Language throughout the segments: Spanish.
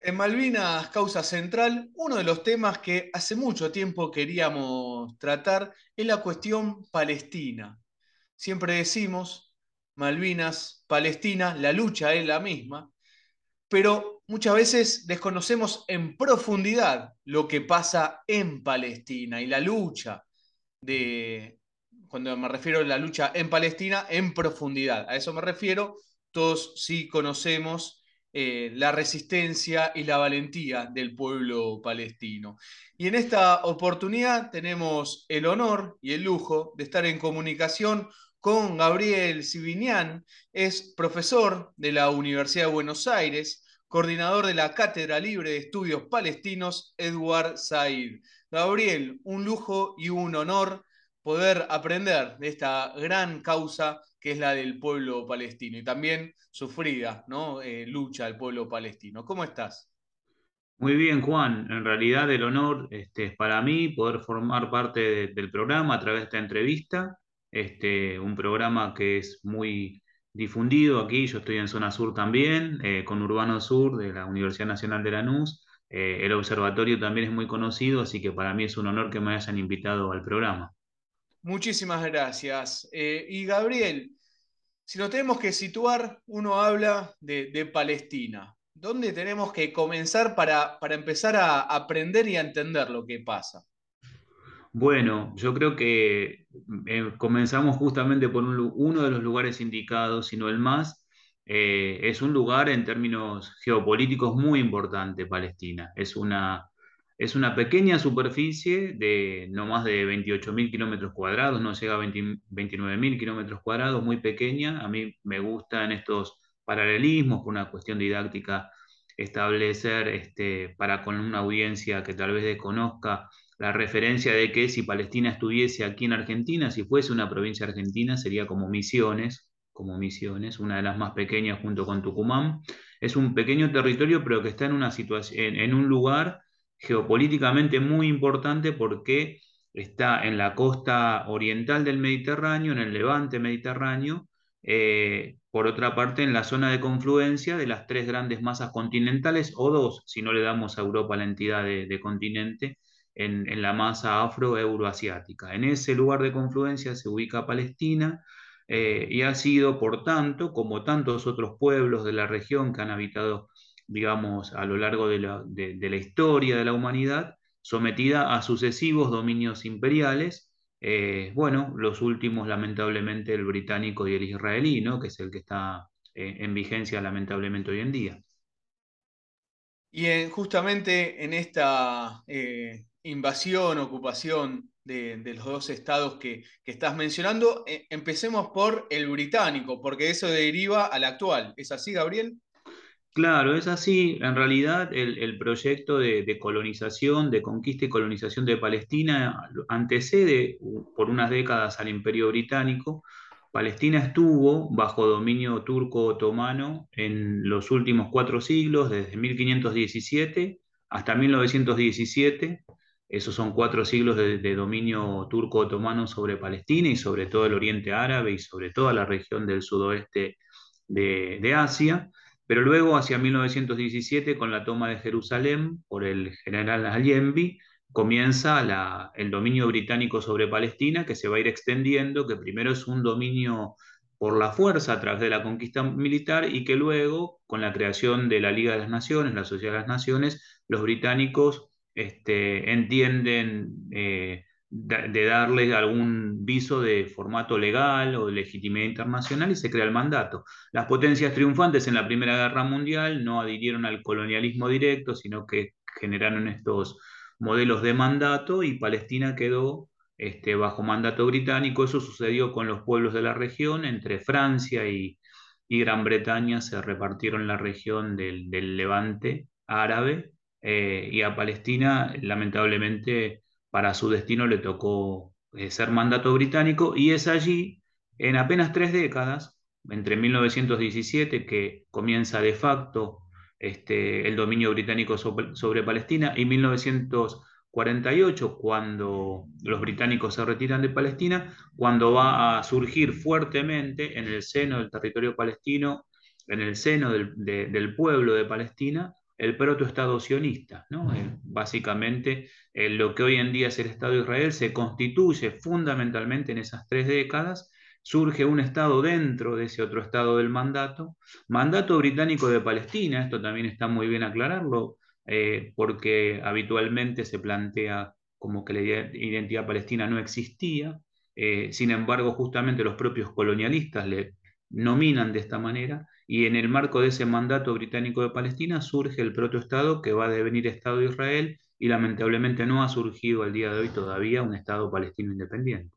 En Malvinas Causa Central, uno de los temas que hace mucho tiempo queríamos tratar es la cuestión palestina. Siempre decimos, Malvinas, Palestina, la lucha es la misma, pero muchas veces desconocemos en profundidad lo que pasa en Palestina y la lucha de, cuando me refiero a la lucha en Palestina, en profundidad. A eso me refiero, todos sí conocemos eh, la resistencia y la valentía del pueblo palestino. Y en esta oportunidad tenemos el honor y el lujo de estar en comunicación con Gabriel Sibinian, es profesor de la Universidad de Buenos Aires, coordinador de la Cátedra Libre de Estudios Palestinos, Edward Said. Gabriel, un lujo y un honor poder aprender de esta gran causa que es la del pueblo palestino y también sufrida ¿no? Eh, lucha del pueblo palestino. ¿Cómo estás? Muy bien, Juan. En realidad el honor este, es para mí poder formar parte del programa a través de esta entrevista. Este, un programa que es muy difundido aquí, yo estoy en zona sur también, eh, con Urbano Sur de la Universidad Nacional de Lanús. Eh, el observatorio también es muy conocido, así que para mí es un honor que me hayan invitado al programa. Muchísimas gracias. Eh, y Gabriel, si nos tenemos que situar, uno habla de, Palestina. ¿Dónde tenemos que comenzar para, empezar a aprender y a entender lo que pasa? Bueno, yo creo que eh, comenzamos justamente por uno de los lugares indicados, sino el más. Eh, es un lugar en términos geopolíticos muy importante, Palestina. Es una es una pequeña superficie de no más de 28.000 kilómetros cuadrados, no llega a 29.000 kilómetros cuadrados, muy pequeña. A mí me gustan estos paralelismos por una cuestión didáctica establecer este, para con una audiencia que tal vez desconozca la referencia de que si Palestina estuviese aquí en Argentina, si fuese una provincia argentina, sería como Misiones, como Misiones, una de las más pequeñas junto con Tucumán. Es un pequeño territorio, pero que está en una situación, en un lugar geopolíticamente muy importante porque está en la costa oriental del Mediterráneo, en el levante mediterráneo, eh, por otra parte en la zona de confluencia de las tres grandes masas continentales, o dos, si no le damos a Europa la entidad de, continente, en, la masa afro-euroasiática. En ese lugar de confluencia se ubica Palestina, eh, y ha sido, por tanto, como tantos otros pueblos de la región que han habitado digamos, a lo largo de la, historia de la humanidad, sometida a sucesivos dominios imperiales, eh, bueno, los últimos lamentablemente el británico y el israelí, ¿no? que es el que está eh, en vigencia lamentablemente hoy en día. Y justamente en esta eh, invasión, ocupación de, los dos estados que, que estás mencionando, empecemos por el británico, porque eso deriva al actual. ¿Es así, Gabriel? Claro, es así. En realidad, el, proyecto de, colonización, de conquista y colonización de Palestina antecede por unas décadas al Imperio Británico. Palestina estuvo bajo dominio turco-otomano en los últimos cuatro siglos, desde 1517 hasta 1917. Esos son cuatro siglos de, dominio turco-otomano sobre Palestina y sobre todo el Oriente Árabe y sobre toda la región del sudoeste de, de Asia. Pero luego, hacia 1917, con la toma de Jerusalén por el general Allende, comienza el dominio británico sobre Palestina, que se va a ir extendiendo, que primero es un dominio por la fuerza a través de la conquista militar y que luego, con la creación de la Liga de las Naciones, la Sociedad de las Naciones, los británicos este, entienden eh, de darle algún viso de formato legal o de legitimidad internacional y se crea el mandato. Las potencias triunfantes en la Primera Guerra Mundial no adhirieron al colonialismo directo, sino que generaron estos modelos de mandato y Palestina quedó este, bajo mandato británico. Eso sucedió con los pueblos de la región, entre Francia y, Gran Bretaña se repartieron la región del, Levante árabe eh, y a Palestina lamentablemente para su destino le tocó eh, ser mandato británico y es allí, en apenas tres décadas, entre 1917, que comienza de facto este, el dominio británico sobre, Palestina, y 1948, cuando los británicos se retiran de Palestina, cuando va a surgir fuertemente en el seno del territorio palestino, en el seno del, del pueblo de Palestina, el protoestado sionista. ¿no? Eh, básicamente, eh, lo que hoy en día es el Estado de Israel se constituye fundamentalmente en esas tres décadas. Surge un Estado dentro de ese otro Estado del mandato. Mandato británico de Palestina, esto también está muy bien aclararlo, eh, porque habitualmente se plantea como que la identidad palestina no existía. sin embargo, justamente los propios colonialistas le nominan de esta manera y en el marco de ese mandato británico de Palestina surge el protoestado que va a devenir Estado de Israel y lamentablemente no ha surgido al día de hoy todavía un Estado palestino independiente.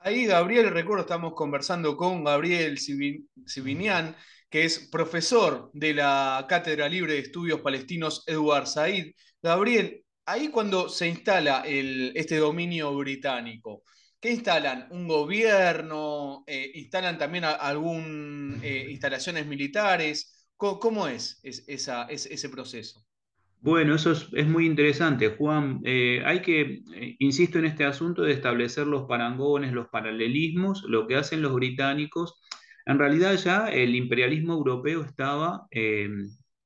Ahí, Gabriel, recuerdo, estamos conversando con Gabriel Sibinian, que es profesor de la Cátedra Libre de Estudios Palestinos Edward Said. Gabriel, ahí cuando se instala este dominio británico, ¿Qué instalan? ¿Un gobierno? Eh, ¿Instalan también algunas eh, instalaciones militares? ¿Cómo, es, ese proceso? Bueno, eso es, muy interesante, Juan. Eh, hay que, insisto en este asunto de establecer los parangones, los paralelismos, lo que hacen los británicos. En realidad ya el imperialismo europeo estaba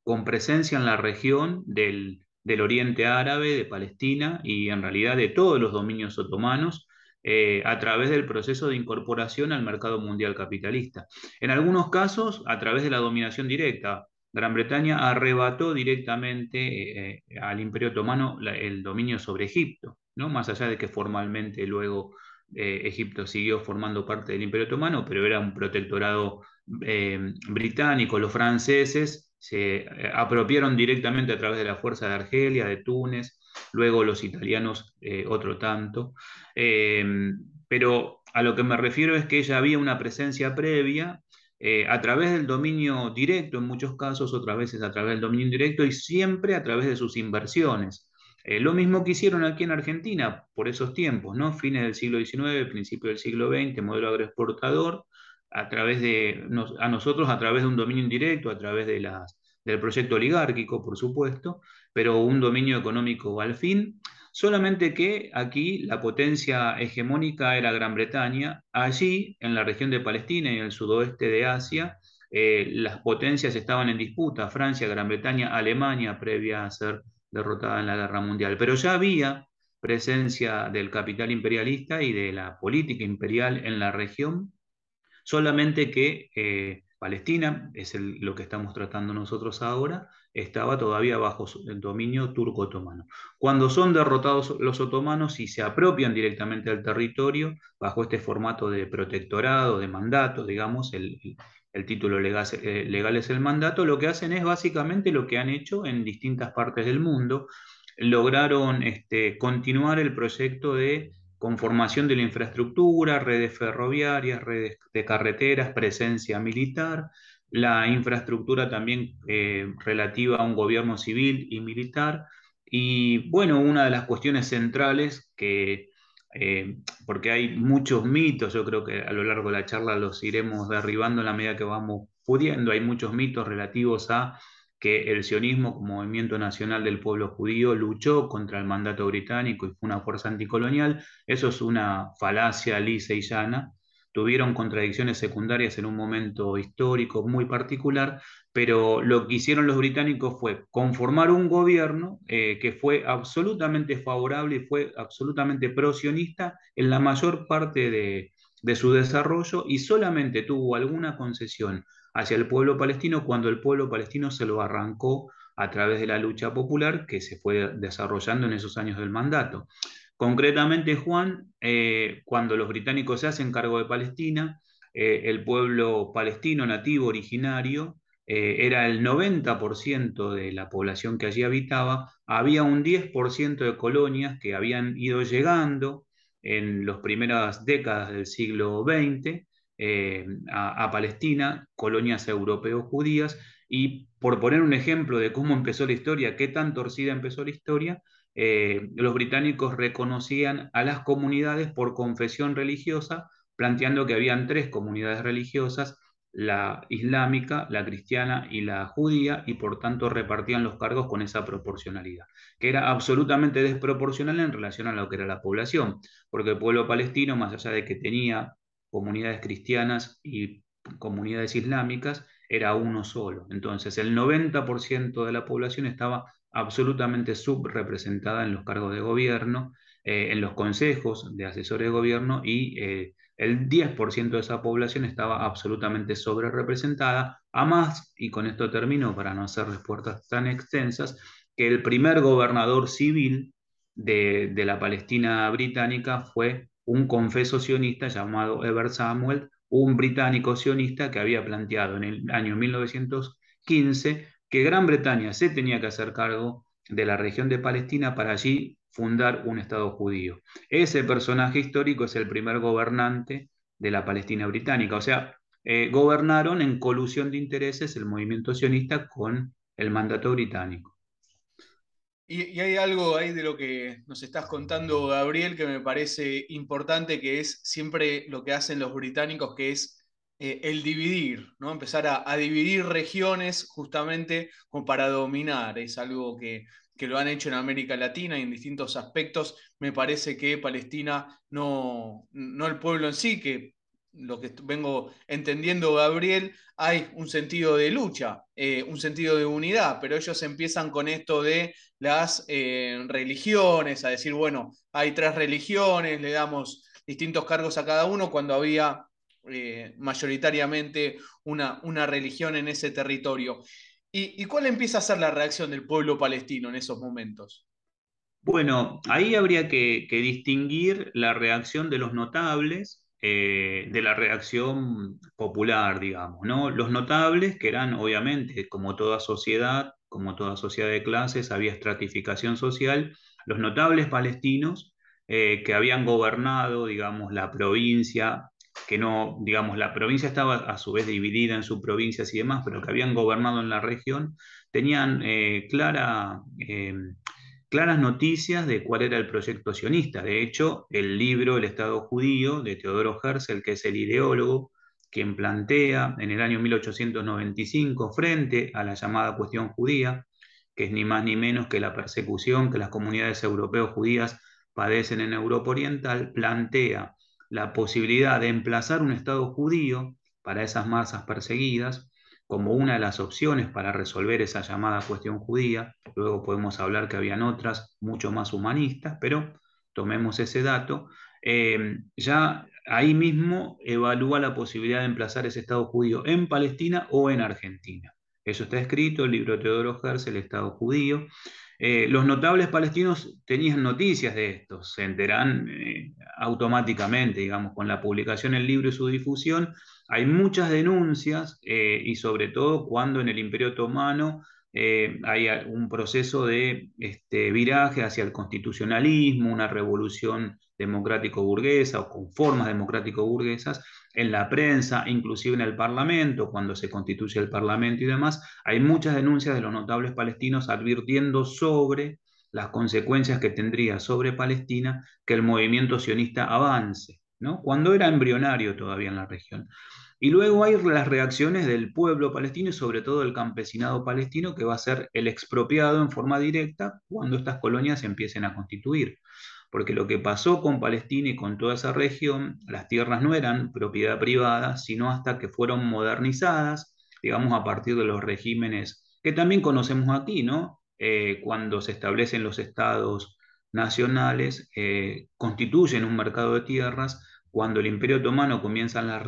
con presencia en la región del, del Oriente Árabe, de Palestina y en realidad de todos los dominios otomanos eh, a través del proceso de incorporación al mercado mundial capitalista. En algunos casos, a través de la dominación directa. Gran Bretaña arrebató directamente eh, al Imperio Otomano el dominio sobre Egipto, ¿no? más allá de que formalmente luego eh, Egipto siguió formando parte del Imperio Otomano, pero era un protectorado británico. Los franceses se apropiaron directamente a través de la fuerza de Argelia, de Túnez, luego los italianos eh, otro tanto. Em, pero a lo que me refiero es que ya había una presencia previa eh, a través del dominio directo, en muchos casos, otras veces a través del dominio indirecto y siempre a través de sus inversiones. Eh, lo mismo que hicieron aquí en Argentina por esos tiempos, ¿no? Fines del siglo XIX, principio del siglo XX, modelo agroexportador, a través de a nosotros a través de un dominio indirecto, a través de las, del proyecto oligárquico, por supuesto, pero un dominio económico al fin, solamente que aquí la potencia hegemónica era Gran Bretaña, allí en la región de Palestina y en el sudoeste de Asia, eh, las potencias estaban en disputa, Francia, Gran Bretaña, Alemania, previa a ser derrotada en la Guerra Mundial, pero ya había presencia del capital imperialista y de la política imperial en la región, solamente que eh, Palestina, es lo que estamos tratando nosotros ahora, estaba todavía bajo el dominio turco-otomano. Cuando son derrotados los otomanos y se apropian directamente del territorio, bajo este formato de protectorado, de mandato, digamos, el, título legal, eh, legal, es el mandato, lo que hacen es básicamente lo que han hecho en distintas partes del mundo. Lograron este, continuar el proyecto de conformación de la infraestructura, redes ferroviarias, redes de carreteras, presencia militar, la infraestructura también eh, relativa a un gobierno civil y militar. Y bueno, una de las cuestiones centrales que, eh, porque hay muchos mitos, yo creo que a lo largo de la charla los iremos derribando en la medida que vamos pudiendo, hay muchos mitos relativos a que el sionismo como movimiento nacional del pueblo judío luchó contra el mandato británico y fue una fuerza anticolonial. Eso es una falacia lisa y llana. Tuvieron contradicciones secundarias en un momento histórico muy particular, pero lo que hicieron los británicos fue conformar un gobierno eh, que fue absolutamente favorable y fue absolutamente pro-sionista en la mayor parte de, de su desarrollo y solamente tuvo alguna concesión hacia el pueblo palestino cuando el pueblo palestino se lo arrancó a través de la lucha popular que se fue desarrollando en esos años del mandato. Concretamente, Juan, eh, cuando los británicos se hacen cargo de Palestina, eh, el pueblo palestino nativo originario eh, era el 90% de la población que allí habitaba, había un 10% de colonias que habían ido llegando en las primeras décadas del siglo XX, eh, a, Palestina, colonias europeo-judías, y por poner un ejemplo de cómo empezó la historia, qué tan torcida empezó la historia, eh, los británicos reconocían a las comunidades por confesión religiosa, planteando que habían tres comunidades religiosas, la islámica, la cristiana y la judía, y por tanto repartían los cargos con esa proporcionalidad, que era absolutamente desproporcional en relación a lo que era la población, porque el pueblo palestino, más allá de que tenía comunidades cristianas y comunidades islámicas, era uno solo. Entonces, el 90% de la población estaba absolutamente subrepresentada en los cargos de gobierno, eh, en los consejos de asesores de gobierno y eh, el 10% de esa población estaba absolutamente sobre representada, a más, y con esto termino para no hacer respuestas tan extensas, que el primer gobernador civil de la Palestina británica fue un confeso sionista llamado Eber Samuel, un británico sionista que había planteado en el año 1915 que Gran Bretaña se tenía que hacer cargo de la región de Palestina para allí fundar un Estado judío. Ese personaje histórico es el primer gobernante de la Palestina británica, o sea, eh, gobernaron en colusión de intereses el movimiento sionista con el mandato británico. Y, hay algo ahí de lo que nos estás contando, Gabriel, que me parece importante, que es siempre lo que hacen los británicos, que es eh, el dividir, ¿no? Empezar a, dividir regiones justamente como para dominar. Es algo que, que, lo han hecho en América Latina y en distintos aspectos. Me parece que Palestina, no, no el pueblo en sí, que lo que vengo entendiendo, Gabriel, hay un sentido de lucha, eh, un sentido de unidad, pero ellos empiezan con esto de las eh, religiones, a decir, bueno, hay tres religiones, le damos distintos cargos a cada uno cuando había eh, mayoritariamente una, una, religión en ese territorio. ¿Y, cuál empieza a ser la reacción del pueblo palestino en esos momentos? Bueno, ahí habría que distinguir la reacción de los notables eh, de la reacción popular, digamos, ¿no? Los notables, que eran obviamente, como toda sociedad, como toda sociedad de clases, había estratificación social, los notables palestinos eh, que habían gobernado, digamos, la provincia, que no, digamos, la provincia estaba a su vez dividida en subprovincias y demás, pero que habían gobernado en la región, tenían eh, clara claras noticias de cuál era el proyecto sionista. De hecho, el libro El Estado Judío de Teodoro Herzl, que es el ideólogo, quien plantea en el año 1895, frente a la llamada cuestión judía, que es ni más ni menos que la persecución que las comunidades europeas judías padecen en Europa Oriental, plantea la posibilidad de emplazar un Estado judío para esas masas perseguidas, como una de las opciones para resolver esa llamada cuestión judía. Luego podemos hablar que habían otras mucho más humanistas, pero tomemos ese dato. Eh, ya ahí mismo evalúa la posibilidad de emplazar ese Estado judío en Palestina o en Argentina. Eso está escrito, el libro de Teodoro Herz, el Estado judío. Eh, los notables palestinos tenían noticias de esto, se enteran eh, automáticamente, digamos, con la publicación del libro y su difusión, hay muchas denuncias eh, y sobre todo cuando en el Imperio Otomano hay un proceso de este, viraje hacia el constitucionalismo, una revolución democrático-burguesa o con formas democrático-burguesas en la prensa, inclusive en el Parlamento, cuando se constituye el Parlamento y demás, hay muchas denuncias de los notables palestinos advirtiendo sobre las consecuencias que tendría sobre Palestina que el movimiento sionista avance, ¿no? cuando era embrionario todavía en la región. Y luego hay las reacciones del pueblo palestino y sobre todo del campesinado palestino que va a ser el expropiado en forma directa cuando estas colonias se empiecen a constituir. Porque lo que pasó con Palestina y con toda esa región, las tierras no eran propiedad privada, sino hasta que fueron modernizadas, digamos, a partir de los regímenes que también conocemos aquí, ¿no? Eh, cuando se establecen los estados nacionales, eh, constituyen un mercado de tierras cuando el Imperio Otomano comienzan las,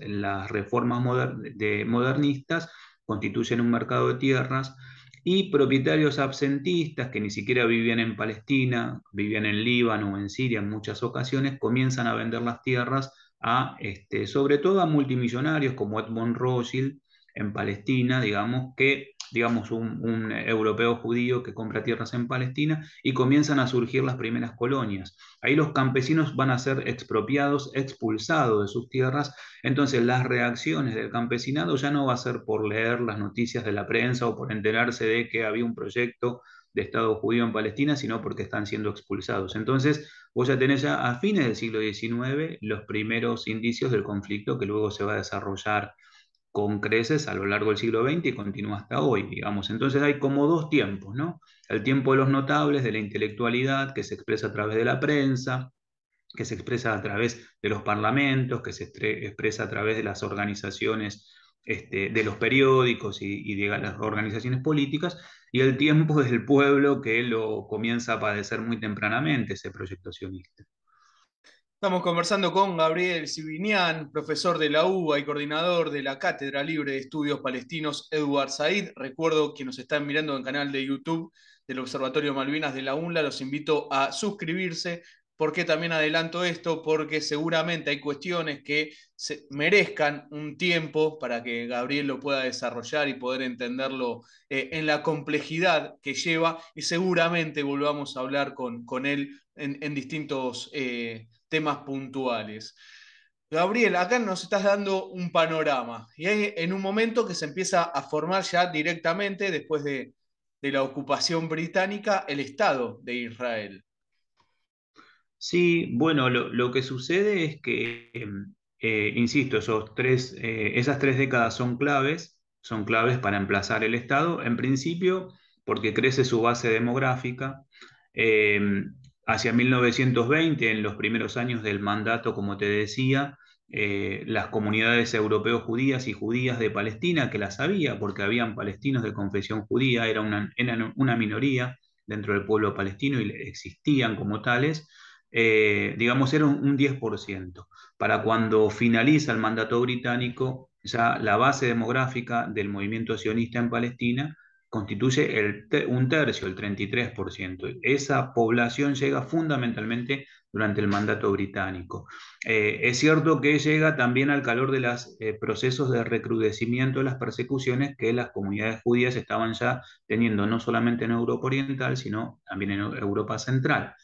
las, reformas modernistas, constituyen un mercado de tierras y propietarios absentistas que ni siquiera vivían en Palestina, vivían en Líbano o en Siria en muchas ocasiones, comienzan a vender las tierras a, este, sobre todo a multimillonarios como Edmond Rothschild en Palestina, digamos, que digamos, un, europeo judío que compra tierras en Palestina y comienzan a surgir las primeras colonias. Ahí los campesinos van a ser expropiados, expulsados de sus tierras, entonces las reacciones del campesinado ya no va a ser por leer las noticias de la prensa o por enterarse de que había un proyecto de Estado judío en Palestina, sino porque están siendo expulsados. Entonces, vos ya tenés ya a fines del siglo XIX los primeros indicios del conflicto que luego se va a desarrollar con creces a lo largo del siglo XX y continúa hasta hoy, digamos. Entonces hay como dos tiempos, ¿no? El tiempo de los notables, de la intelectualidad, que se expresa a través de la prensa, que se expresa a través de los parlamentos, que se expresa a través de las organizaciones este, de los periódicos y, de las organizaciones políticas, y el tiempo del pueblo que lo comienza a padecer muy tempranamente, ese proyecto sionista. Estamos conversando con Gabriel Sibinian, profesor de la UBA y coordinador de la Cátedra Libre de Estudios Palestinos Eduard Said. Recuerdo que nos están mirando en el canal de YouTube del Observatorio Malvinas de la UNLA, los invito a suscribirse. ¿Por qué también adelanto esto? Porque seguramente hay cuestiones que se merezcan un tiempo para que Gabriel lo pueda desarrollar y poder entenderlo eh, en la complejidad que lleva y seguramente volvamos a hablar con, con él en, distintos eh, temas puntuales. Gabriel, acá nos estás dando un panorama y hay en un momento que se empieza a formar ya directamente después de, la ocupación británica el Estado de Israel. Sí, bueno, lo, que sucede es que, eh, insisto, esos tres, eh, esas tres décadas son claves, son claves para emplazar el Estado, en principio porque crece su base demográfica, eh, Hacia 1920, en los primeros años del mandato, como te decía, eh, las comunidades europeos judías y judías de Palestina, que las había, porque habían palestinos de confesión judía, era una, una minoría dentro del pueblo palestino y existían como tales, eh, digamos, era un 10%. Para cuando finaliza el mandato británico, ya la base demográfica del movimiento sionista en Palestina constituye un tercio, el 33%. Esa población llega fundamentalmente durante el mandato británico. Eh, es cierto que llega también al calor de los eh, procesos de recrudecimiento de las persecuciones que las comunidades judías estaban ya teniendo no solamente en Europa Oriental, sino también en Europa Central.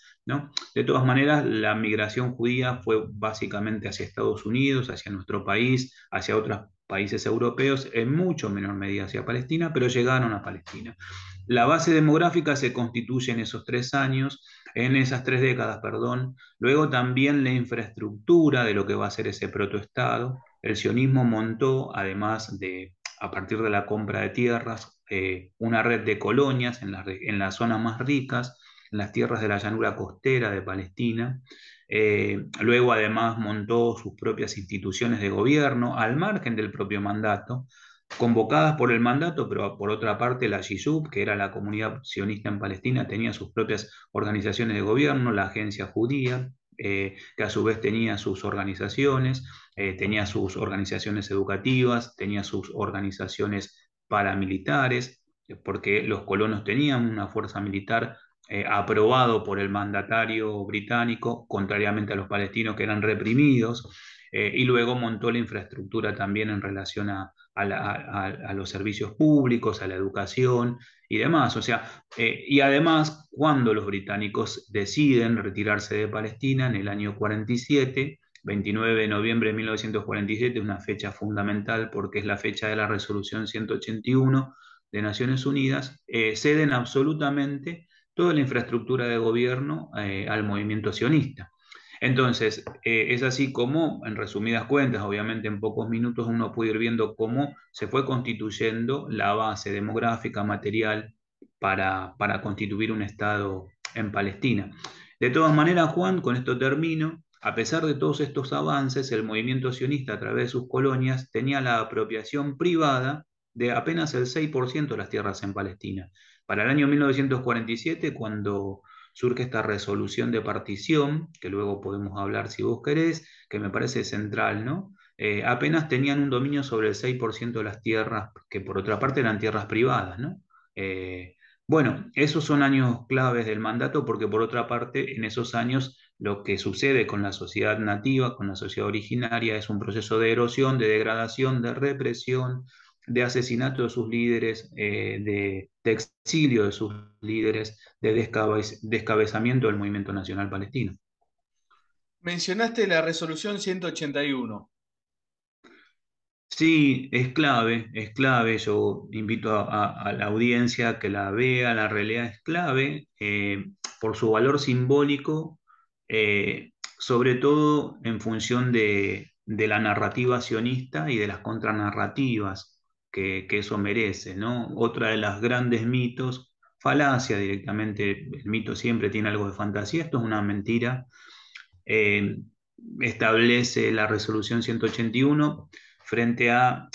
De todas maneras, la migración judía fue básicamente hacia Estados Unidos, hacia nuestro país, hacia otras países europeos, en mucho menor medida hacia Palestina, pero llegaron a Palestina. La base demográfica se constituye en esos tres años, en esas tres décadas, perdón. Luego también la infraestructura de lo que va a ser ese protoestado. El sionismo montó, además de, a partir de la compra de tierras, eh, una red de colonias en, en las zonas más ricas, en las tierras de la llanura costera de Palestina. Eh, luego además montó sus propias instituciones de gobierno al margen del propio mandato, convocadas por el mandato, pero por otra parte la Yisub, que era la comunidad sionista en Palestina, tenía sus propias organizaciones de gobierno, la agencia judía, eh, que a su vez tenía sus organizaciones, eh, tenía sus organizaciones educativas, tenía sus organizaciones paramilitares, porque los colonos tenían una fuerza militar eh, aprobado por el mandatario británico, contrariamente a los palestinos que eran reprimidos, eh, y luego montó la infraestructura también en relación a, los servicios públicos, a la educación y demás. O sea, eh, y además, cuando los británicos deciden retirarse de Palestina en el año 47, 29 de noviembre de 1947, una fecha fundamental porque es la fecha de la resolución 181 de Naciones Unidas, ceden absolutamente toda la infraestructura de gobierno eh, al movimiento sionista. Entonces, eh, es así como, en resumidas cuentas, obviamente en pocos minutos uno puede ir viendo cómo se fue constituyendo la base demográfica, material, para, para constituir un Estado en Palestina. De todas maneras, Juan, con esto termino, a pesar de todos estos avances, el movimiento sionista a través de sus colonias tenía la apropiación privada de apenas el 6% de las tierras en Palestina. Para el año 1947, cuando surge esta resolución de partición, que luego podemos hablar si vos querés, que me parece central, ¿no? Eh, apenas tenían un dominio sobre el 6% de las tierras, que por otra parte eran tierras privadas, ¿no? Eh, bueno, esos son años claves del mandato porque por otra parte en esos años lo que sucede con la sociedad nativa, con la sociedad originaria, es un proceso de erosión, de degradación, de represión, de asesinato de sus líderes, eh, de, exilio de sus líderes, de descabezamiento del movimiento nacional palestino. Mencionaste la resolución 181. Sí, es clave, es clave. Yo invito a, la audiencia que la vea, la realidad es clave eh, por su valor simbólico, eh, sobre todo en función de, de la narrativa sionista y de las contranarrativas que, eso merece, ¿no? Otra de las grandes mitos, falacia directamente, el mito siempre tiene algo de fantasía, esto es una mentira, eh, establece la resolución 181 frente a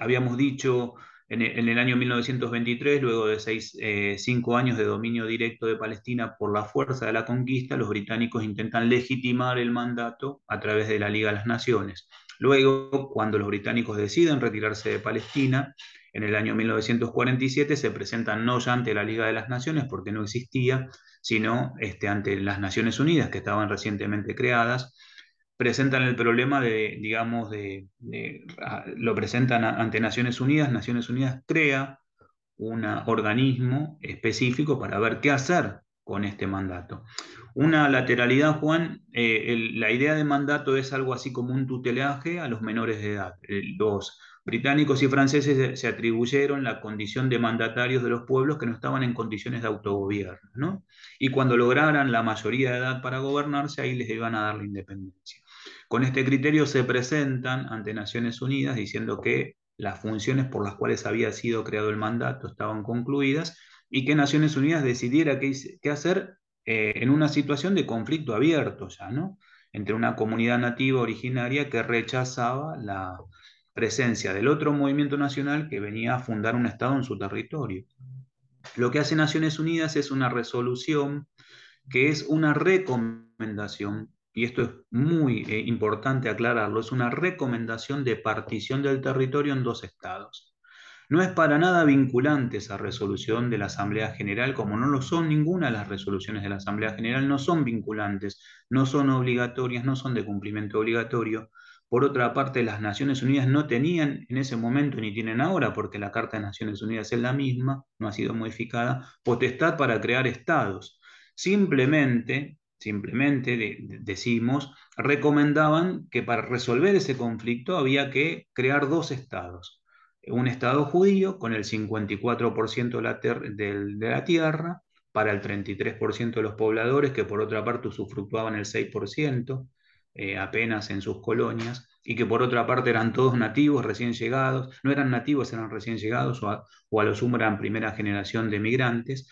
habíamos dicho en el, año 1923, luego de seis, eh, cinco años de dominio directo de Palestina por la fuerza de la conquista, los británicos intentan legitimar el mandato a través de la Liga de las Naciones. Luego, cuando los británicos deciden retirarse de Palestina, en el año 1947 se presentan no ya ante la Liga de las Naciones, porque no existía, sino este, ante las Naciones Unidas, que estaban recientemente creadas, presentan el problema de, digamos, de, lo presentan ante Naciones Unidas, Naciones Unidas crea un organismo específico para ver qué hacer con este mandato. Una lateralidad, Juan, eh, la idea de mandato es algo así como un tutelaje a los menores de edad. Los británicos y franceses se atribuyeron la condición de mandatarios de los pueblos que no estaban en condiciones de autogobierno, ¿no? Y cuando lograran la mayoría de edad para gobernarse, ahí les iban a dar la independencia. Con este criterio se presentan ante Naciones Unidas diciendo que las funciones por las cuales había sido creado el mandato estaban concluidas y que Naciones Unidas decidiera qué, hacer eh, en una situación de conflicto abierto ya, ¿no? Entre una comunidad nativa originaria que rechazaba la presencia del otro movimiento nacional que venía a fundar un Estado en su territorio. Lo que hace Naciones Unidas es una resolución que es una recomendación y esto es muy eh, importante aclararlo, es una recomendación de partición del territorio en dos estados. No es para nada vinculante esa resolución de la Asamblea General, como no lo son ninguna de las resoluciones de la Asamblea General, no son vinculantes, no son obligatorias, no son de cumplimiento obligatorio. Por otra parte, las Naciones Unidas no tenían en ese momento, ni tienen ahora, porque la Carta de Naciones Unidas es la misma, no ha sido modificada, potestad para crear estados. Simplemente simplemente decimos, recomendaban que para resolver ese conflicto había que crear dos estados. Un estado judío con el 54% de la, tierra para el 33% de los pobladores, que por otra parte usufructuaban el 6% eh, apenas en sus colonias, y que por otra parte eran todos nativos, recién llegados, no eran nativos, eran recién llegados, o a, o a lo sumo eran primera generación de migrantes,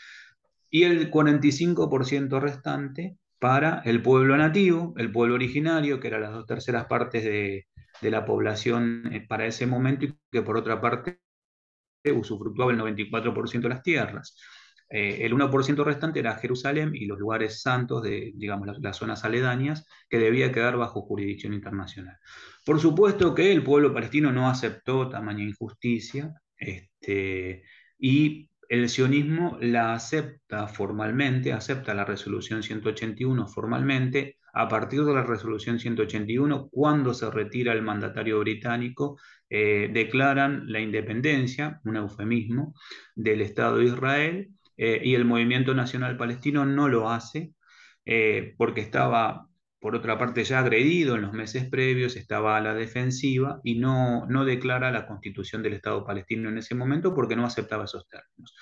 y el 45% restante para el pueblo nativo, el pueblo originario, que eran las dos terceras partes de, la población eh, para ese momento y que por otra parte usufructuaba el 94% de las tierras. Eh, el 1% restante era Jerusalén y los lugares santos de, digamos, las, zonas aledañas, que debía quedar bajo jurisdicción internacional. Por supuesto que el pueblo palestino no aceptó tamaña injusticia este, y el sionismo la acepta formalmente, acepta la resolución 181 formalmente, a partir de la resolución 181, cuando se retira el mandatario británico, eh, declaran la independencia, un eufemismo, del Estado de Israel, eh, y el movimiento nacional palestino no lo hace, eh, porque estaba, por otra parte, ya agredido en los meses previos, estaba a la defensiva y no, no declara la constitución del Estado palestino en ese momento porque no aceptaba esos términos.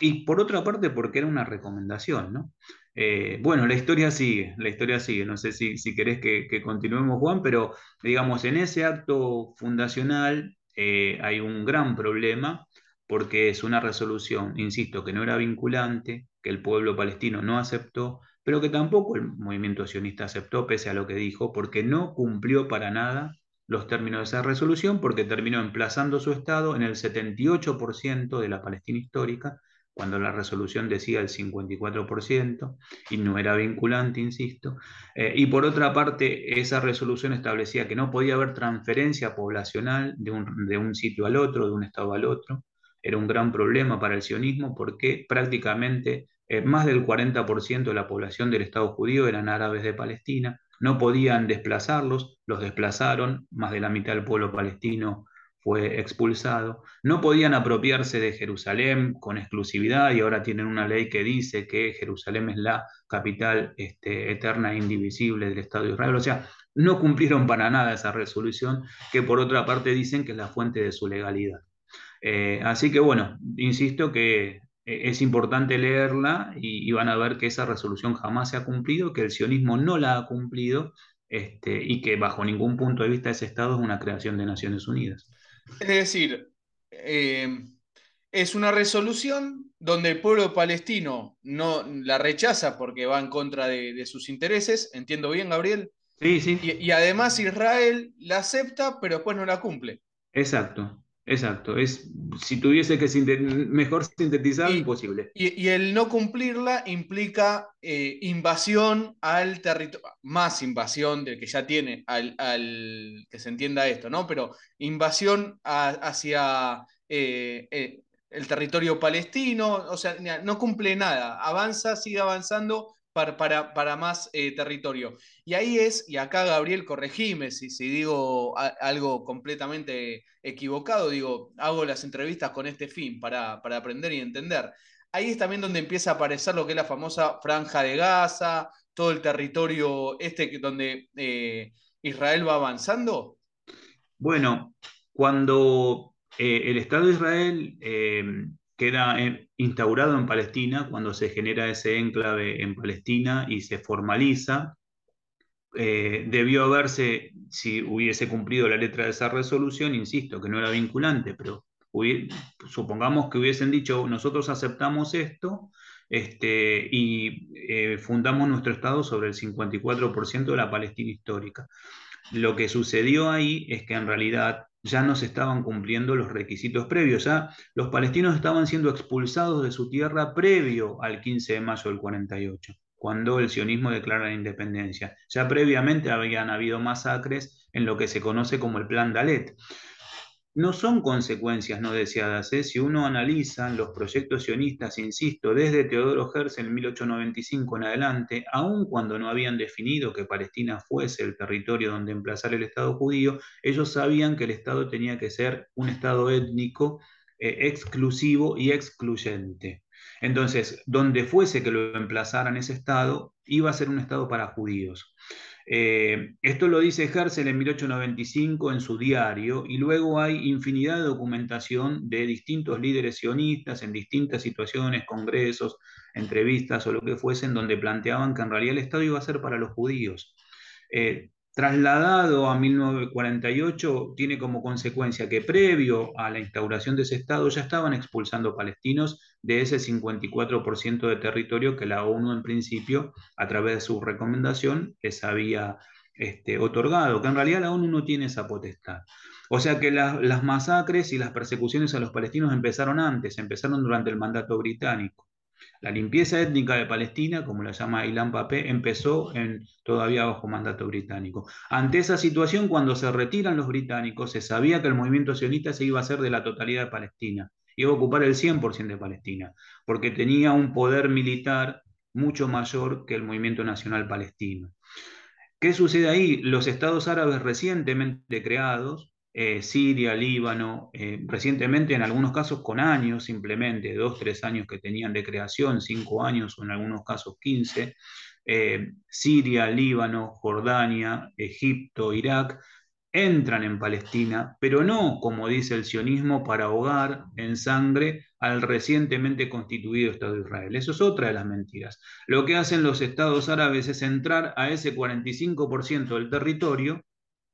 Y por otra parte, porque era una recomendación, ¿no? Eh, bueno, la historia sigue, la historia sigue. No sé si, si querés que, continuemos, Juan, pero digamos, en ese acto fundacional eh, hay un gran problema porque es una resolución, insisto, que no era vinculante, que el pueblo palestino no aceptó, pero que tampoco el movimiento sionista aceptó, pese a lo que dijo, porque no cumplió para nada los términos de esa resolución porque terminó emplazando su Estado en el 78% de la Palestina histórica, cuando la resolución decía el 54% y no era vinculante, insisto. Eh, y por otra parte, esa resolución establecía que no podía haber transferencia poblacional de un, sitio al otro, de un Estado al otro. Era un gran problema para el sionismo porque prácticamente eh, más del 40% de la población del Estado judío eran árabes de Palestina no podían desplazarlos, los desplazaron, más de la mitad del pueblo palestino fue expulsado, no podían apropiarse de Jerusalén con exclusividad y ahora tienen una ley que dice que Jerusalén es la capital este, eterna e indivisible del Estado de Israel. O sea, no cumplieron para nada esa resolución que por otra parte dicen que es la fuente de su legalidad. Eh, así que bueno, insisto que eh, es importante leerla y, van a ver que esa resolución jamás se ha cumplido, que el sionismo no la ha cumplido este, y que bajo ningún punto de vista ese Estado es una creación de Naciones Unidas. Es decir, eh, es una resolución donde el pueblo palestino no la rechaza porque va en contra de, sus intereses, entiendo bien, Gabriel. Sí, sí. Y, y, además Israel la acepta, pero después no la cumple. Exacto, exacto. Es, si tuviese que mejor sintetizar, imposible. Y, el no cumplirla implica eh, invasión al territorio, más invasión del que ya tiene, al, que se entienda esto, ¿no? Pero invasión hacia eh, eh, el territorio palestino, o sea, no cumple nada, avanza, sigue avanzando para, para, más eh, territorio. Y ahí es, y acá Gabriel, corregime si, si digo algo completamente equivocado, digo, hago las entrevistas con este fin para, para, aprender y entender. Ahí es también donde empieza a aparecer lo que es la famosa franja de Gaza, todo el territorio este donde eh, Israel va avanzando. Bueno, cuando eh, el Estado de Israel queda instaurado en Palestina cuando se genera ese enclave en Palestina y se formaliza. Eh, debió haberse, si hubiese cumplido la letra de esa resolución, insisto, que no era vinculante, pero supongamos que hubiesen dicho, nosotros aceptamos esto este, y eh, fundamos nuestro Estado sobre el 54% de la Palestina histórica. Lo que sucedió ahí es que en realidad ya no se estaban cumpliendo los requisitos previos. Ya los palestinos estaban siendo expulsados de su tierra previo al 15 de mayo del 48, cuando el sionismo declara la independencia. Ya previamente habían habido masacres en lo que se conoce como el Plan Dalet no son consecuencias no deseadas. ¿eh? Si uno analiza los proyectos sionistas, insisto, desde Teodoro Herzl en 1895 en adelante, aun cuando no habían definido que Palestina fuese el territorio donde emplazar el Estado judío, ellos sabían que el Estado tenía que ser un Estado étnico eh, exclusivo y excluyente. Entonces, donde fuese que lo emplazaran ese Estado, iba a ser un Estado para judíos. Eh, esto lo dice Herzl en 1895 en su diario y luego hay infinidad de documentación de distintos líderes sionistas en distintas situaciones, congresos, entrevistas o lo que fuesen, donde planteaban que en realidad el Estado iba a ser para los judíos. Eh, trasladado a 1948 tiene como consecuencia que previo a la instauración de ese Estado ya estaban expulsando palestinos de ese 54% de territorio que la ONU en principio, a través de su recomendación, les había este, otorgado, que en realidad la ONU no tiene esa potestad. O sea que las masacres y las persecuciones a los palestinos empezaron antes, empezaron durante el mandato británico. La limpieza étnica de Palestina, como la llama Ilan Papé, empezó en, todavía bajo mandato británico. Ante esa situación, cuando se retiran los británicos, se sabía que el movimiento sionista se iba a hacer de la totalidad de Palestina, iba a ocupar el 100% de Palestina, porque tenía un poder militar mucho mayor que el movimiento nacional palestino. ¿Qué sucede ahí? Los estados árabes recientemente creados, eh, Siria, Líbano, eh, recientemente en algunos casos con años simplemente, dos, tres años que tenían de creación, cinco años o en algunos casos quince, eh, Siria, Líbano, Jordania, Egipto, Irak, entran en Palestina, pero no, como dice el sionismo, para ahogar en sangre al recientemente constituido Estado de Israel. Eso es otra de las mentiras. Lo que hacen los estados árabes es entrar a ese 45% del territorio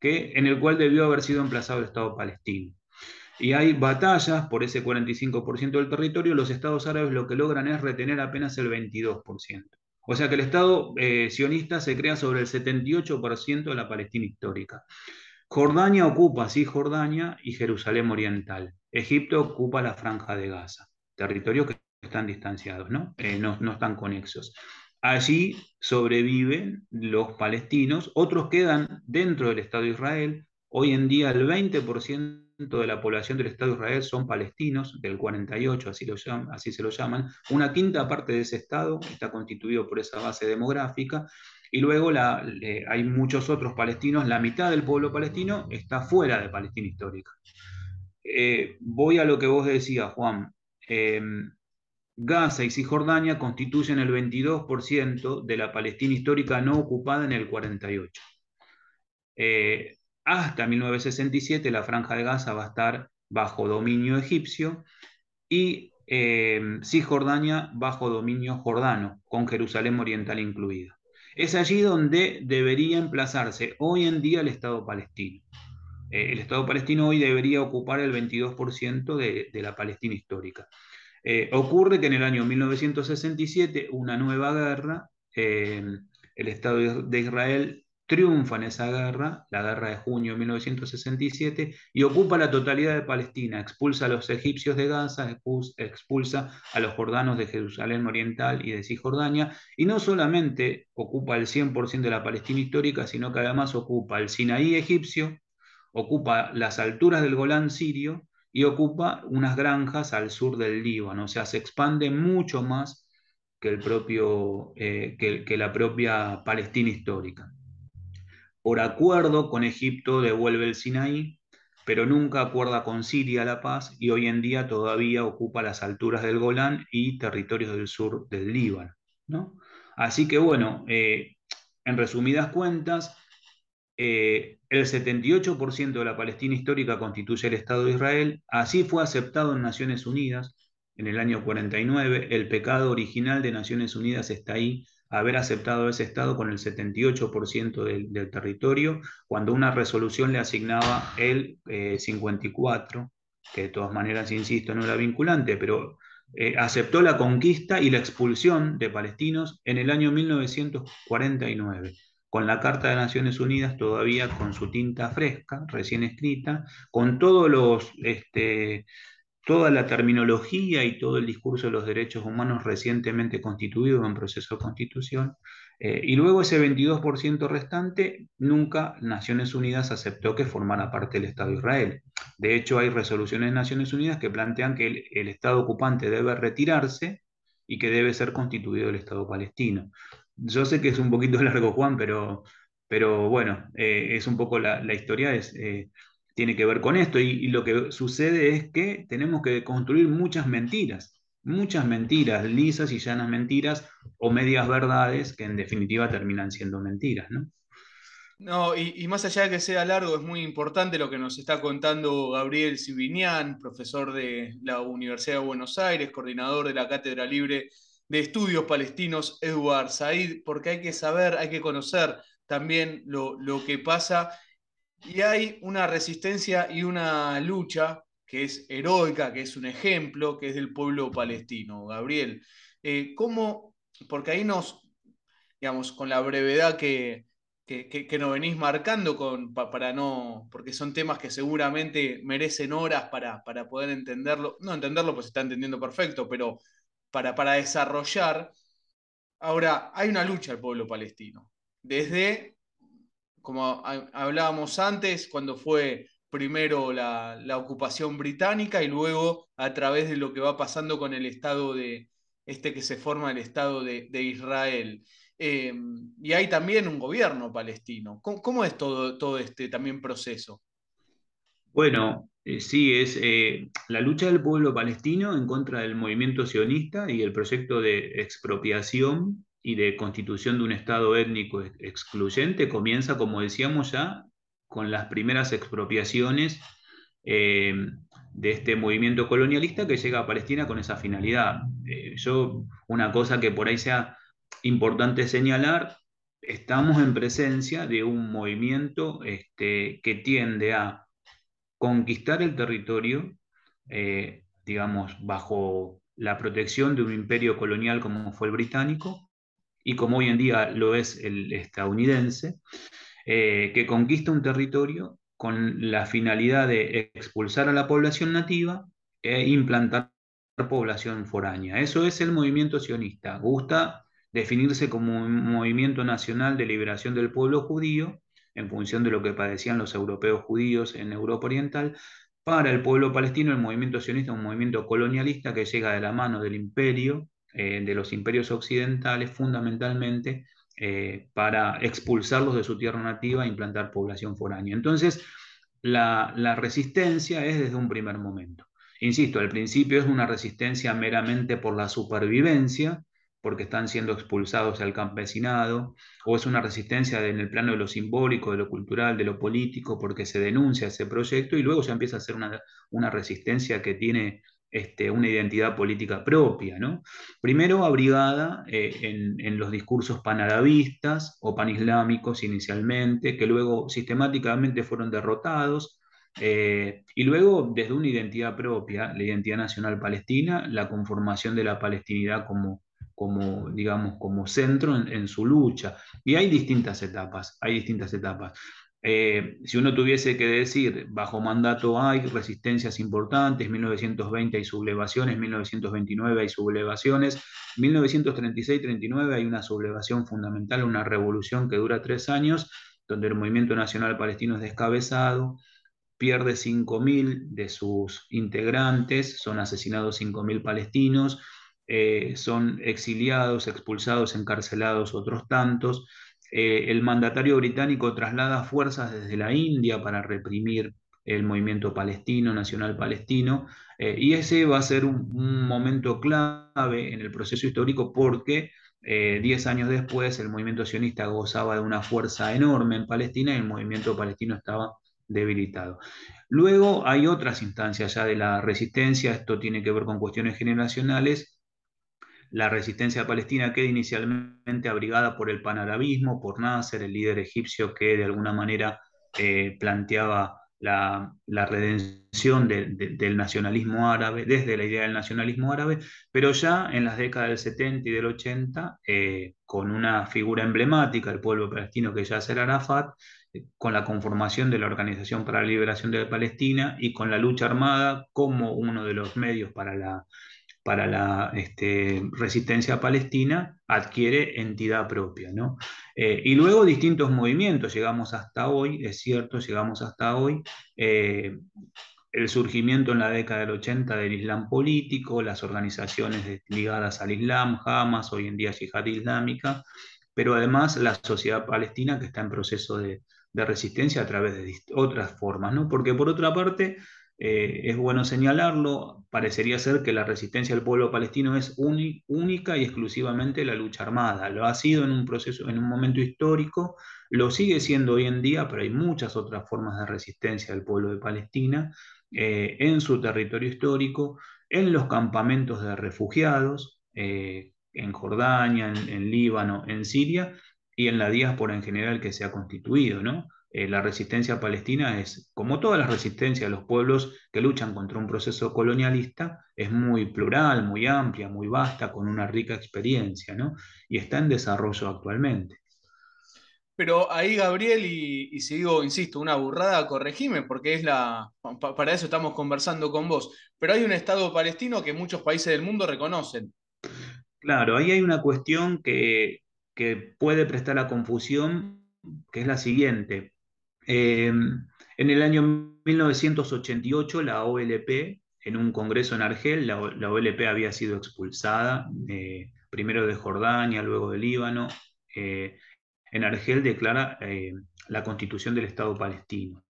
que, en el cual debió haber sido emplazado el Estado palestino. Y hay batallas por ese 45% del territorio, los estados árabes lo que logran es retener apenas el 22%. O sea que el Estado eh, sionista se crea sobre el 78% de la Palestina histórica. Jordania ocupa Cisjordania y Jerusalén Oriental. Egipto ocupa la Franja de Gaza, territorios que están distanciados, ¿no? Eh, no, no están conexos. Allí sobreviven los palestinos, otros quedan dentro del Estado de Israel. Hoy en día el 20% de la población del Estado de Israel son palestinos, del 48, así, así se lo llaman. Una quinta parte de ese Estado está constituido por esa base demográfica. Y luego hay muchos otros palestinos, la mitad del pueblo palestino está fuera de Palestina histórica. Eh, voy a lo que vos decías, Juan. Em, Gaza y Cisjordania constituyen el 22% de la Palestina histórica no ocupada en el 48. Eh, hasta 1967 la franja de Gaza va a estar bajo dominio egipcio y eh, Cisjordania bajo dominio jordano, con Jerusalén Oriental incluida. Es allí donde debería emplazarse hoy en día el Estado palestino. Eh, el Estado palestino hoy debería ocupar el 22% de la Palestina histórica. Eh, ocurre que en el año 1967, una nueva guerra, eh, el Estado de Israel triunfa en esa guerra, la guerra de junio de 1967, y ocupa la totalidad de Palestina, expulsa a los egipcios de Gaza, expulsa a los jordanos de Jerusalén Oriental y de Cisjordania, y no solamente ocupa el 100% de la Palestina histórica, sino que además ocupa el Sinaí egipcio, ocupa las alturas del Golán sirio y ocupa unas granjas al sur del Líbano, o sea, se expande mucho más que, el propio, eh, que la propia Palestina histórica. Por acuerdo con Egipto devuelve el Sinaí, pero nunca acuerda con Siria la paz y hoy en día todavía ocupa las alturas del Golán y territorios del sur del Líbano. ¿no? Así que bueno, eh, en resumidas cuentas, eh, el 78% de la Palestina histórica constituye el Estado de Israel, así fue aceptado en Naciones Unidas en el año 49, el pecado original de Naciones Unidas está ahí, haber aceptado ese Estado con el 78% del, territorio, cuando una resolución le asignaba el 54%, eh, que de todas maneras, insisto, no era vinculante, pero eh, aceptó la conquista y la expulsión de palestinos en el año 1949 con la Carta de Naciones Unidas todavía con su tinta fresca, recién escrita, con este, toda la terminología y todo el discurso de los derechos humanos recientemente constituido en proceso de constitución. Eh, y luego ese 22% restante, nunca Naciones Unidas aceptó que formara parte del Estado de Israel. De hecho, hay resoluciones de Naciones Unidas que plantean que el Estado ocupante debe retirarse y que debe ser constituido el Estado palestino. Yo sé que es un poquito largo, Juan, pero, pero bueno, eh, es un poco la, historia, es, eh, tiene que ver con esto. Y, lo que sucede es que tenemos que construir muchas mentiras, muchas mentiras, lisas y llanas mentiras o medias verdades que en definitiva terminan siendo mentiras, ¿no? No, y, más allá de que sea largo, es muy importante lo que nos está contando Gabriel Sibinian, profesor de la Universidad de Buenos Aires, coordinador de la Cátedra Libre de Estudios Palestinos Edward Said, porque hay que saber, hay que conocer también lo, lo que pasa. Y hay una resistencia y una lucha que es heroica, que es un ejemplo, que es del pueblo palestino. Gabriel, eh, ¿cómo, porque ahí nos, digamos, con la brevedad que, que, nos venís marcando, con, para no, porque son temas que seguramente merecen horas para, para poder entenderlo, no entenderlo, pues se está entendiendo perfecto, pero para, para desarrollar. Ahora, hay una lucha del pueblo palestino, desde como hablábamos antes, cuando fue primero la, ocupación británica y luego a través de lo que va pasando con el Estado de, este que se forma el Estado de, Israel. Eh, y hay también un gobierno palestino. ¿Cómo, es todo, todo, este también proceso? Bueno, eh, sí, es eh, la lucha del pueblo palestino en contra del movimiento sionista y el proyecto de expropiación y de constitución de un Estado étnico excluyente comienza, como decíamos ya, con las primeras expropiaciones eh, de este movimiento colonialista que llega a Palestina con esa finalidad. Yo, una cosa que por ahí sea importante señalar, estamos en presencia de un movimiento este, que tiende a conquistar el territorio, eh, digamos, bajo la protección de un imperio colonial como fue el británico, y como hoy en día lo es el estadounidense, eh, que conquista un territorio con la finalidad de expulsar a la población nativa e implantar población foránea. Eso es el movimiento sionista. Gusta definirse como un movimiento nacional de liberación del pueblo judío, en función de lo que padecían los europeos judíos en Europa Oriental. Para el pueblo palestino, el movimiento sionista es un movimiento colonialista que llega de la mano del imperio eh, de los imperios occidentales fundamentalmente eh, para expulsarlos de su tierra nativa e implantar población foránea. Entonces, la, la resistencia es desde un primer momento. Insisto, al principio es una resistencia meramente por la supervivencia, porque están siendo expulsados al campesinado, o es una resistencia en el plano de lo simbólico, de lo cultural, de lo político, porque se denuncia ese proyecto, y luego ya empieza a ser una, una resistencia que tiene este, una identidad política propia, ¿no? Primero abrigada eh, en, los discursos panarabistas o panislámicos inicialmente, que luego sistemáticamente fueron derrotados, eh, y luego desde una identidad propia, la identidad nacional palestina, la conformación de la palestinidad como, como, digamos, como centro en, su lucha. Y hay distintas etapas, hay distintas etapas. Eh, si uno tuviese que decir, bajo mandato hay resistencias importantes, 1920 hay sublevaciones, 1929 hay sublevaciones, 1936-39 hay una sublevación fundamental, una revolución que dura tres años, donde el movimiento nacional palestino es descabezado, pierde 5.000 de sus integrantes, son asesinados 5.000 palestinos, eh, son exiliados, expulsados, encarcelados otros tantos. Eh, el mandatario británico traslada fuerzas desde la India para reprimir el movimiento palestino, nacional palestino, eh, y ese va a ser un, momento clave en el proceso histórico porque diez años después el movimiento sionista gozaba de una fuerza enorme en Palestina y el movimiento palestino estaba debilitado. Luego hay otras instancias ya de la resistencia, esto tiene que ver con cuestiones generacionales, la resistencia palestina queda inicialmente abrigada por el panarabismo, por Nasser, el líder egipcio que de alguna manera eh, planteaba la, redención del nacionalismo árabe, desde la idea del nacionalismo árabe, pero ya en las décadas del 70 y del 80, eh, con una figura emblemática, el pueblo palestino que ya será Arafat, eh, con la conformación de la Organización para la Liberación de Palestina y con la lucha armada como uno de los medios para la para la este, resistencia palestina adquiere entidad propia. ¿no? Eh, y luego distintos movimientos, llegamos hasta hoy, es cierto, llegamos hasta hoy. Eh, el surgimiento en la década del 80 del Islam político, las organizaciones ligadas al Islam, Hamas, hoy en día Yihad Islámica, pero además la sociedad palestina que está en proceso de, de resistencia a través de otras formas, ¿no? Porque por otra parte, eh, es bueno señalarlo, parecería ser que la resistencia del pueblo palestino es única y exclusivamente la lucha armada. Lo ha sido en un proceso, en un momento histórico, lo sigue siendo hoy en día, pero hay muchas otras formas de resistencia del pueblo de Palestina eh, en su territorio histórico, en los campamentos de refugiados, eh, en Jordania, en, en Líbano, en Siria y en la diáspora en general que se ha constituido, ¿no? Eh, la resistencia palestina es, como todas las resistencias de los pueblos que luchan contra un proceso colonialista, es muy plural, muy amplia, muy vasta, con una rica experiencia, ¿no? Y está en desarrollo actualmente. Pero ahí, Gabriel, y, si digo, insisto, una burrada, corregime, porque es la. para eso estamos conversando con vos. Pero hay un Estado palestino que muchos países del mundo reconocen. Claro, ahí hay una cuestión que, que puede prestar a confusión, que es la siguiente. Eh, en el año 1988, la OLP, en un congreso en Argel, la, OLP había sido expulsada, eh, primero de Jordania, luego de Líbano. Eh, en Argel declara la constitución del Estado palestino.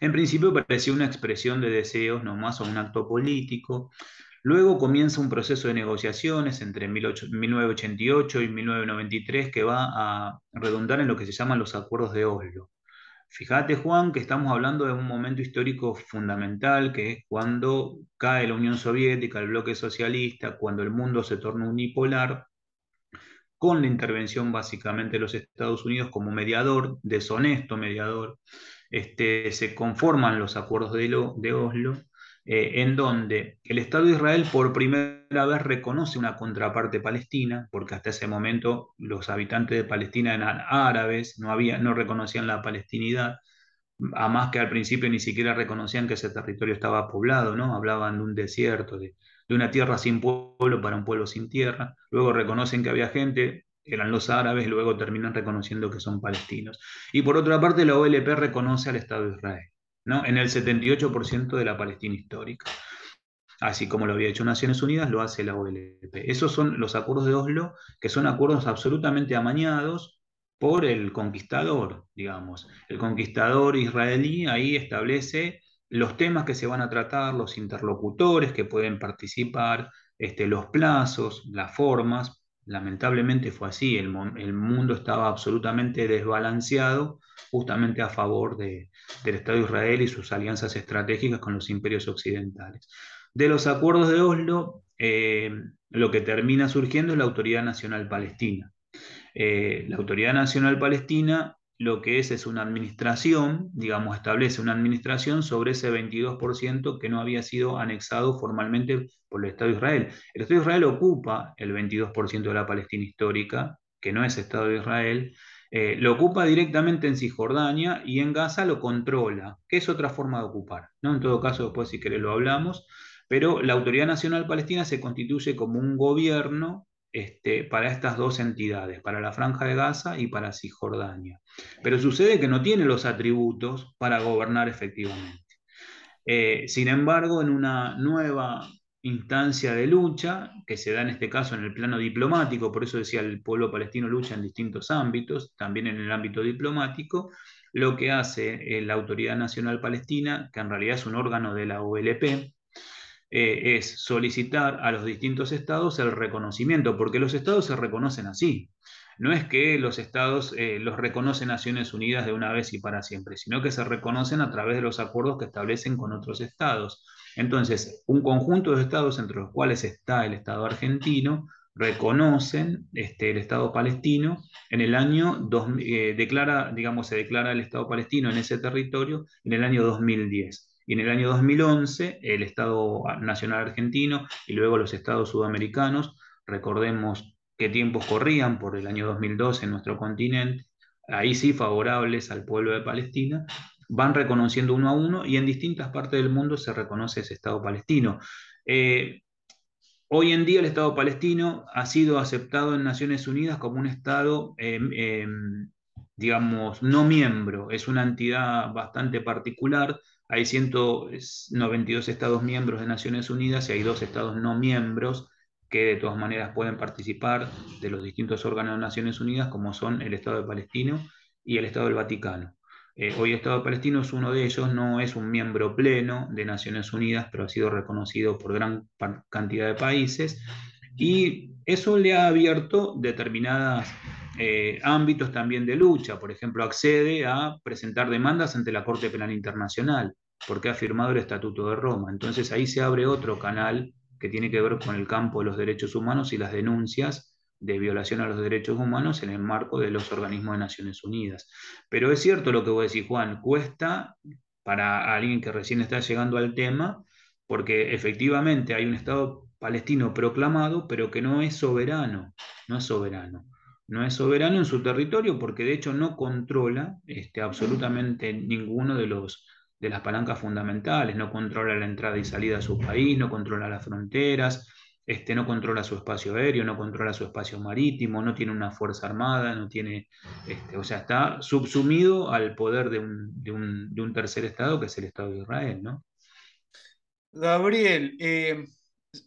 En principio parecía una expresión de deseos nomás o un acto político. Luego comienza un proceso de negociaciones entre 1988 y 1993 que va a redundar en lo que se llaman los acuerdos de Oslo. Fíjate, Juan, que estamos hablando de un momento histórico fundamental, que es cuando cae la Unión Soviética, el bloque socialista, cuando el mundo se torna unipolar, con la intervención básicamente de los Estados Unidos como mediador, deshonesto mediador, este, se conforman los acuerdos de, de Oslo, eh, en donde el Estado de Israel por primera vez reconoce una contraparte palestina, porque hasta ese momento los habitantes de Palestina eran árabes, no, había, no reconocían la palestinidad, a más que al principio ni siquiera reconocían que ese territorio estaba poblado, ¿no? hablaban de un desierto, de, de una tierra sin pueblo para un pueblo sin tierra, luego reconocen que había gente, eran los árabes, luego terminan reconociendo que son palestinos. Y por otra parte, la OLP reconoce al Estado de Israel en el 78% de la Palestina histórica. Así como lo había hecho Naciones Unidas, lo hace la OLP. Esos son los acuerdos de Oslo, que son acuerdos absolutamente amañados por el conquistador, digamos. El conquistador israelí ahí establece los temas que se van a tratar, los interlocutores que pueden participar, este, los plazos, las formas. Lamentablemente fue así, el mundo estaba absolutamente desbalanceado justamente a favor del Estado de Israel y sus alianzas estratégicas con los imperios occidentales. De los acuerdos de Oslo, eh, lo que termina surgiendo es la Autoridad Nacional Palestina. Eh, la Autoridad Nacional Palestina lo que es es una administración, digamos, establece una administración sobre ese 22% que no había sido anexado formalmente por el Estado de Israel. El Estado de Israel ocupa el 22% de la Palestina histórica, que no es Estado de Israel, eh, lo ocupa directamente en Cisjordania y en Gaza lo controla, que es otra forma de ocupar. ¿no? En todo caso, después si querés lo hablamos, pero la Autoridad Nacional Palestina se constituye como un gobierno este, para estas dos entidades, para la Franja de Gaza y para Cisjordania. Pero sucede que no tiene los atributos para gobernar efectivamente. Eh, sin embargo, en una nueva instancia de lucha, que se da en este caso en el plano diplomático, por eso decía el pueblo palestino lucha en distintos ámbitos, también en el ámbito diplomático, lo que hace eh, la Autoridad Nacional Palestina, que en realidad es un órgano de la OLP, eh, es solicitar a los distintos estados el reconocimiento, porque los estados se reconocen así. No es que los estados eh, los reconocen Naciones Unidas de una vez y para siempre, sino que se reconocen a través de los acuerdos que establecen con otros estados. Entonces, un conjunto de estados, entre los cuales está el Estado argentino, reconocen este, el Estado palestino en el año, eh, declara, digamos, se declara el Estado palestino en ese territorio en el año 2010. Y en el año 2011, el Estado Nacional Argentino y luego los Estados Sudamericanos, recordemos qué tiempos corrían por el año 2012 en nuestro continente, ahí sí favorables al pueblo de Palestina, van reconociendo uno a uno y en distintas partes del mundo se reconoce ese Estado palestino. Eh, hoy en día el Estado palestino ha sido aceptado en Naciones Unidas como un Estado, em, em, digamos, no miembro, es una entidad bastante particular hay 192 Estados miembros de Naciones Unidas y hay dos Estados no miembros que de todas maneras pueden participar de los distintos órganos de Naciones Unidas, como son el Estado de Palestino y el Estado del Vaticano. Eh, hoy el Estado Palestino es uno de ellos, no es un miembro pleno de Naciones Unidas, pero ha sido reconocido por gran cantidad de países. Y eso le ha abierto determinados eh, ámbitos también de lucha. Por ejemplo, accede a presentar demandas ante la Corte Penal Internacional porque ha firmado el Estatuto de Roma. Entonces ahí se abre otro canal que tiene que ver con el campo de los derechos humanos y las denuncias de violación a los derechos humanos en el marco de los organismos de Naciones Unidas. Pero es cierto lo que vos decís, Juan, cuesta para alguien que recién está llegando al tema, porque efectivamente hay un Estado palestino proclamado, pero que no es soberano, no es soberano. No es soberano en su territorio porque de hecho no controla este, absolutamente ninguno de los de las palancas fundamentales, no controla la entrada y salida a su país, no controla las fronteras, este, no controla su espacio aéreo, no controla su espacio marítimo, no tiene una fuerza armada, no tiene, este, o sea, está subsumido al poder de un, tercer Estado que es el Estado de Israel, ¿no? Gabriel, eh,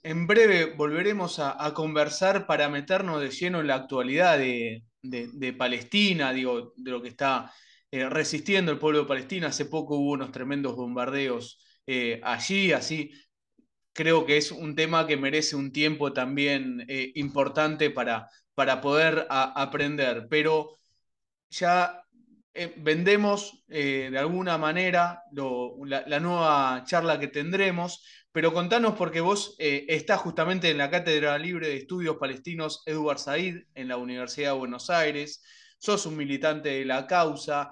en breve volveremos a, conversar para meternos de lleno en la actualidad de, de Palestina, digo, de lo que está eh, resistiendo el pueblo de Palestina. Hace poco hubo unos tremendos bombardeos eh, allí, así creo que es un tema que merece un tiempo también eh, importante para, para poder aprender. Pero ya vendemos de alguna manera la, nueva charla que tendremos, pero contanos porque vos estás justamente en la Cátedra Libre de Estudios Palestinos Edward Said en la Universidad de Buenos Aires sos un militante de la causa.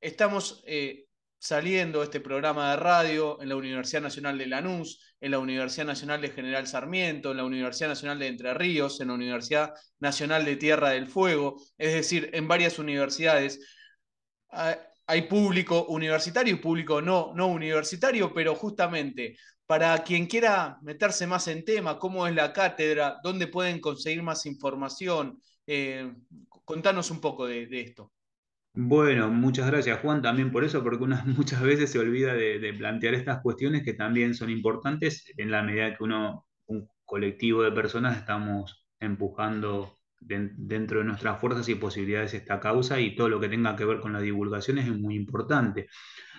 Estamos eh, saliendo este programa de radio en la Universidad Nacional de Lanús, en la Universidad Nacional de General Sarmiento, en la Universidad Nacional de Entre Ríos, en la Universidad Nacional de Tierra del Fuego, es decir, en varias universidades. Hay público universitario y público no, no universitario, pero justamente para quien quiera meterse más en tema, cómo es la cátedra, dónde pueden conseguir más información, eh, contanos un poco de, esto. Bueno, muchas gracias Juan también por eso, porque muchas veces se olvida de, plantear estas cuestiones que también son importantes en la medida que uno, un colectivo de personas, estamos empujando dentro de nuestras fuerzas y posibilidades esta causa y todo lo que tenga que ver con la divulgación es muy importante.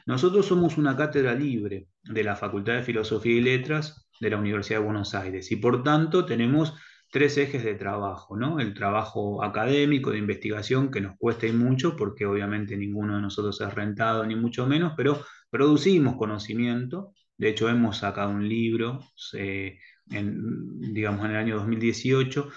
Nosotros somos una cátedra libre de la Facultad de Filosofía y Letras de la Universidad de Buenos Aires y por tanto tenemos tres ejes de trabajo, ¿no? El trabajo académico, de investigación, que nos cuesta y mucho, porque obviamente ninguno de nosotros es rentado, ni mucho menos, pero producimos conocimiento. De hecho, hemos sacado un libro, eh, en, digamos, en el año 2018.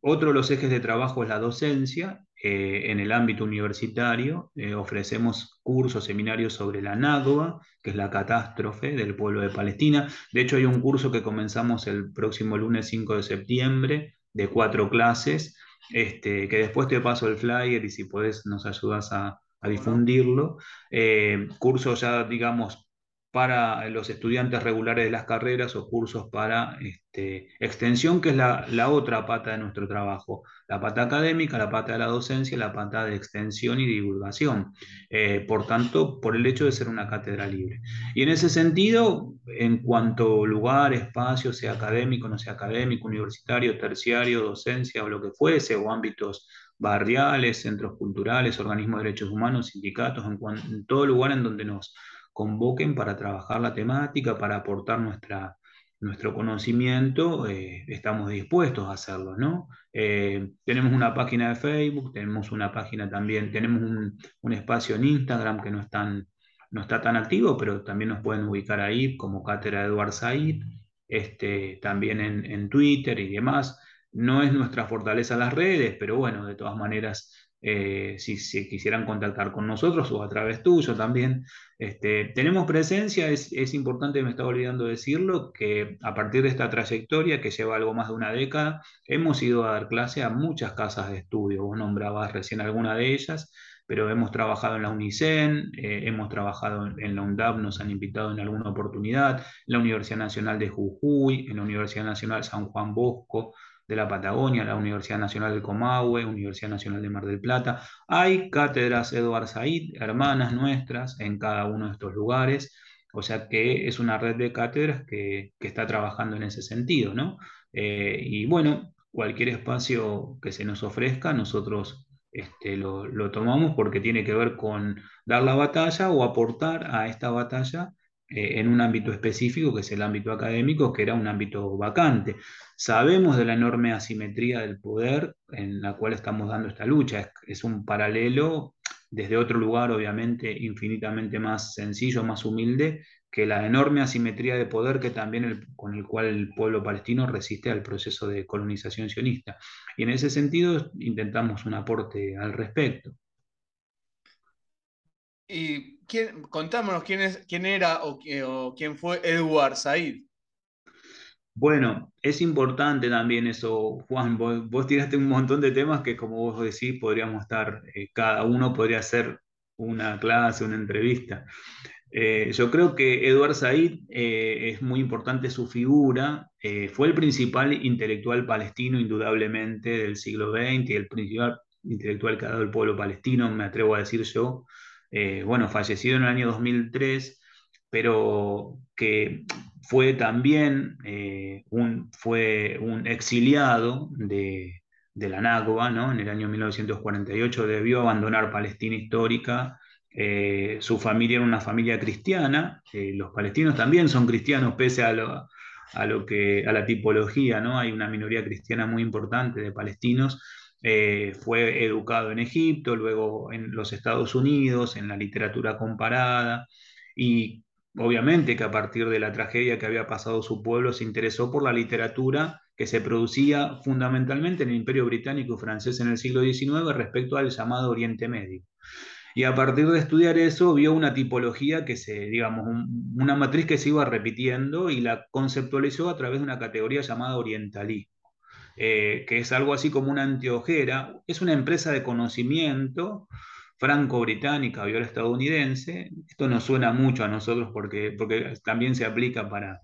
Otro de los ejes de trabajo es la docencia, eh, en el ámbito universitario. Eh, ofrecemos cursos, seminarios sobre la Nágoba, que es la catástrofe del pueblo de Palestina. De hecho, hay un curso que comenzamos el próximo lunes 5 de septiembre de cuatro clases, este, que después te paso el flyer y si puedes nos ayudas a, difundirlo. Eh, curso ya, digamos, para los estudiantes regulares de las carreras o cursos para este, extensión, que es la, otra pata de nuestro trabajo. La pata académica, la pata de la docencia, la pata de extensión y divulgación. Eh, por tanto, por el hecho de ser una cátedra libre. Y en ese sentido, en cuanto lugar, espacio, sea académico, no sea académico, universitario, terciario, docencia o lo que fuese, o ámbitos barriales, centros culturales, organismos de derechos humanos, sindicatos, en todo lugar en donde nos convoquen para trabajar la temática, para aportar nuestra, nuestro conocimiento, eh, estamos dispuestos a hacerlo, ¿no? Eh, tenemos una página de Facebook, tenemos una página también, tenemos un, espacio en Instagram que no, no está tan activo, pero también nos pueden ubicar ahí como Cátedra Eduard Said, este, también en, en Twitter y demás. No es nuestra fortaleza las redes, pero bueno, de todas maneras eh, si, quisieran contactar con nosotros o a través tuyo también. Este, tenemos presencia, es, importante, me estaba olvidando decirlo, que a partir de esta trayectoria que lleva algo más de una década, hemos ido a dar clase a muchas casas de estudio. Vos nombrabas recién alguna de ellas, pero hemos trabajado en la UNICEN, eh, hemos trabajado en la UNDAP, nos han invitado en alguna oportunidad, en la Universidad Nacional de Jujuy, en la Universidad Nacional San Juan Bosco, de la Patagonia, la Universidad Nacional del Comahue, Universidad Nacional de Mar del Plata. Hay cátedras Eduard Said, hermanas nuestras, en cada uno de estos lugares. O sea que es una red de cátedras que, está trabajando en ese sentido, ¿no? Eh, y bueno, cualquier espacio que se nos ofrezca, nosotros este, lo, lo, tomamos porque tiene que ver con dar la batalla o aportar a esta batalla eh, en un ámbito específico, que es el ámbito académico, que era un ámbito vacante. Sabemos de la enorme asimetría del poder en la cual estamos dando esta lucha. Es, un paralelo desde otro lugar, obviamente, infinitamente más sencillo, más humilde, que la enorme asimetría de poder que también con el cual el pueblo palestino resiste al proceso de colonización sionista. Y en ese sentido intentamos un aporte al respecto. Y contámonos quién, es, quién era o, quién fue Edward Said. Bueno, es importante también eso, Juan. Vos, tiraste un montón de temas que, como vos decís, podríamos estar, eh, cada uno podría hacer una clase, una entrevista. Eh, yo creo que Edward Said eh, es muy importante su figura. fue el principal intelectual palestino, indudablemente, del siglo XX, el principal intelectual que ha dado el pueblo palestino, me atrevo a decir yo. Eh, bueno, fallecido en el año 2003, pero que fue también eh, un, fue un exiliado de, la Nágoba, ¿no? En el año 1948 debió abandonar Palestina histórica. Eh, su familia era una familia cristiana, los palestinos también son cristianos pese a lo, a lo que, a la tipología, ¿no? Hay una minoría cristiana muy importante de palestinos, eh, fue educado en Egipto, luego en los Estados Unidos, en la literatura comparada, y obviamente que a partir de la tragedia que había pasado su pueblo se interesó por la literatura que se producía fundamentalmente en el Imperio Británico y francés en el siglo XIX respecto al llamado Oriente Medio. Y a partir de estudiar eso, vio una tipología que se, digamos, una matriz que se iba repitiendo y la conceptualizó a través de una categoría llamada orientalismo. Eh, que es algo así como una anteojera, es una empresa de conocimiento franco-británica, viola estadounidense. Esto nos suena mucho a nosotros porque, porque también se aplica para,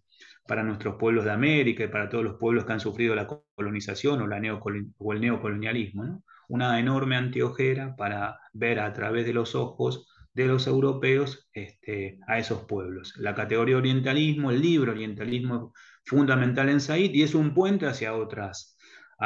para nuestros pueblos de América y para todos los pueblos que han sufrido la colonización o, la el neocolonialismo. Una enorme anteojera para ver a través de los ojos de los europeos este, a esos pueblos. La categoría orientalismo, el libro orientalismo fundamental en Said y es un puente hacia otras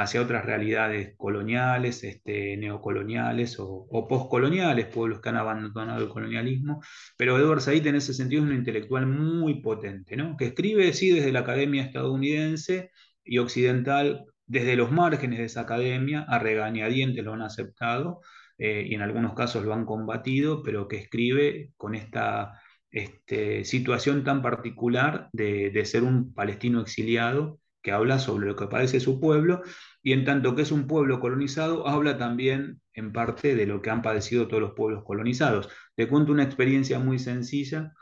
hacia otras realidades coloniales, este, neocoloniales o, postcoloniales, pueblos que han abandonado el colonialismo, pero Edward Said en ese sentido es un intelectual muy potente, ¿no? que escribe, desde la academia estadounidense y occidental, desde los márgenes de esa academia, a regañadientes lo han aceptado eh, y en algunos casos lo han combatido, pero que escribe con esta este, situación tan particular de ser un palestino exiliado que habla sobre lo que padece su pueblo, y en tanto que es un pueblo colonizado, habla también en parte de lo que han padecido todos los pueblos colonizados. Te cuento una experiencia muy sencilla.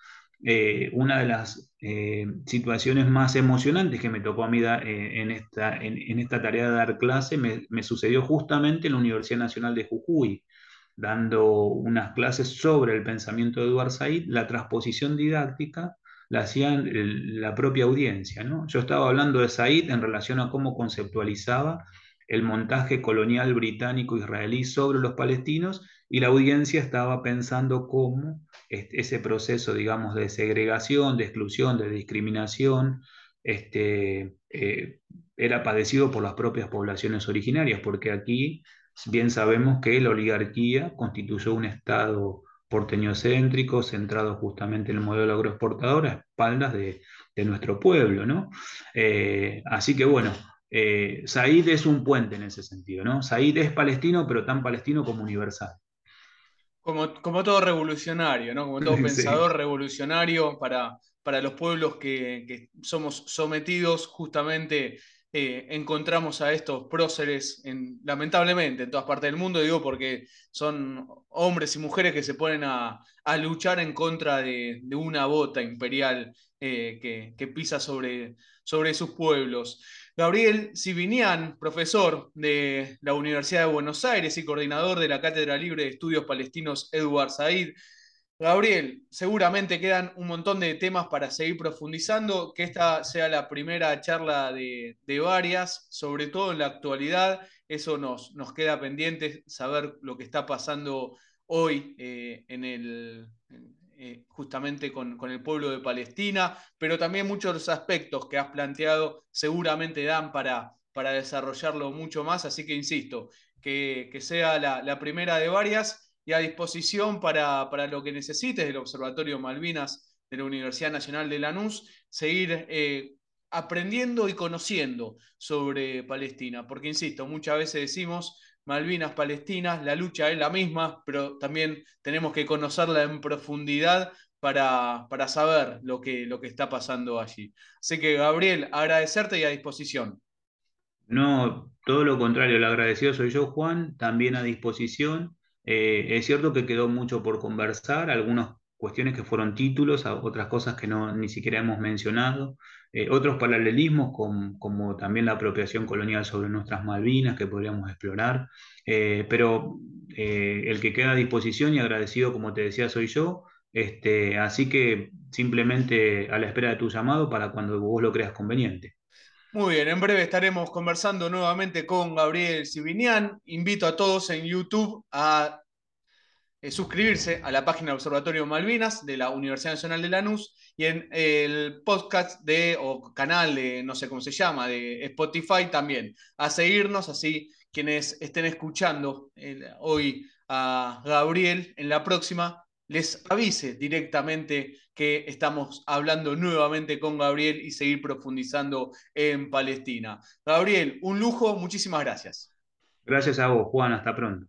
Eh, una de las eh, situaciones más emocionantes que me tocó a mí eh, en, esta, en, esta, tarea de dar clase me, sucedió justamente en la Universidad Nacional de Jujuy, dando unas clases sobre el pensamiento de Eduard Said, la transposición didáctica la hacían la propia audiencia. ¿no? Yo estaba hablando de Said en relación a cómo conceptualizaba el montaje colonial británico-israelí sobre los palestinos y la audiencia estaba pensando cómo ese proceso, digamos, de segregación, de exclusión, de discriminación, este, eh, era padecido por las propias poblaciones originarias, porque aquí bien sabemos que la oligarquía constituyó un Estado porteñocéntrico, centrado justamente en el modelo agroexportador, a espaldas de, nuestro pueblo, ¿no? Eh, así que bueno, eh, Said es un puente en ese sentido, ¿no? Said es palestino, pero tan palestino como universal. Como, como todo revolucionario, ¿no? Como todo pensador revolucionario para, para los pueblos que, que somos sometidos justamente eh, encontramos a estos próceres, en, lamentablemente, en todas partes del mundo, digo, porque son hombres y mujeres que se ponen a, luchar en contra de, una bota imperial eh, que, pisa sobre, sobre sus pueblos. Gabriel Sibinian, profesor de la Universidad de Buenos Aires y coordinador de la Cátedra Libre de Estudios Palestinos Edward Said, Gabriel, seguramente quedan un montón de temas para seguir profundizando, que esta sea la primera charla de, varias, sobre todo en la actualidad, eso nos, nos, queda pendiente, saber lo que está pasando hoy eh, en el, eh, justamente con, el pueblo de Palestina, pero también muchos de aspectos que has planteado seguramente dan para, para desarrollarlo mucho más, así que insisto, que, sea la, la primera de varias y a disposición para, lo que necesites del Observatorio Malvinas de la Universidad Nacional de Lanús, seguir eh, aprendiendo y conociendo sobre Palestina, porque insisto, muchas veces decimos Malvinas, Palestinas, la lucha es la misma, pero también tenemos que conocerla en profundidad para, para saber lo que, lo que está pasando allí. Así que, Gabriel, agradecerte y a disposición. No, todo lo contrario, el agradecido soy yo, Juan, también a disposición. Eh, es cierto que quedó mucho por conversar, algunas cuestiones que fueron títulos, otras cosas que no, ni siquiera hemos mencionado, eh, otros paralelismos como también la apropiación colonial sobre nuestras Malvinas que podríamos explorar, eh, pero el que queda a disposición y agradecido, como te decía, soy yo. Este, así que simplemente a la espera de tu llamado para cuando vos lo creas conveniente. Muy bien, en breve estaremos conversando nuevamente con Gabriel Sibinian. Invito a todos en YouTube a eh, suscribirse a la página del Observatorio Malvinas de la Universidad Nacional de Lanús y en el podcast de, o canal de, no sé cómo se llama, de Spotify también, a seguirnos, así quienes estén escuchando hoy a Gabriel en la próxima les avise directamente que estamos hablando nuevamente con Gabriel y seguir profundizando en Palestina. Gabriel, un lujo, muchísimas gracias. Gracias a vos, Juan, hasta pronto.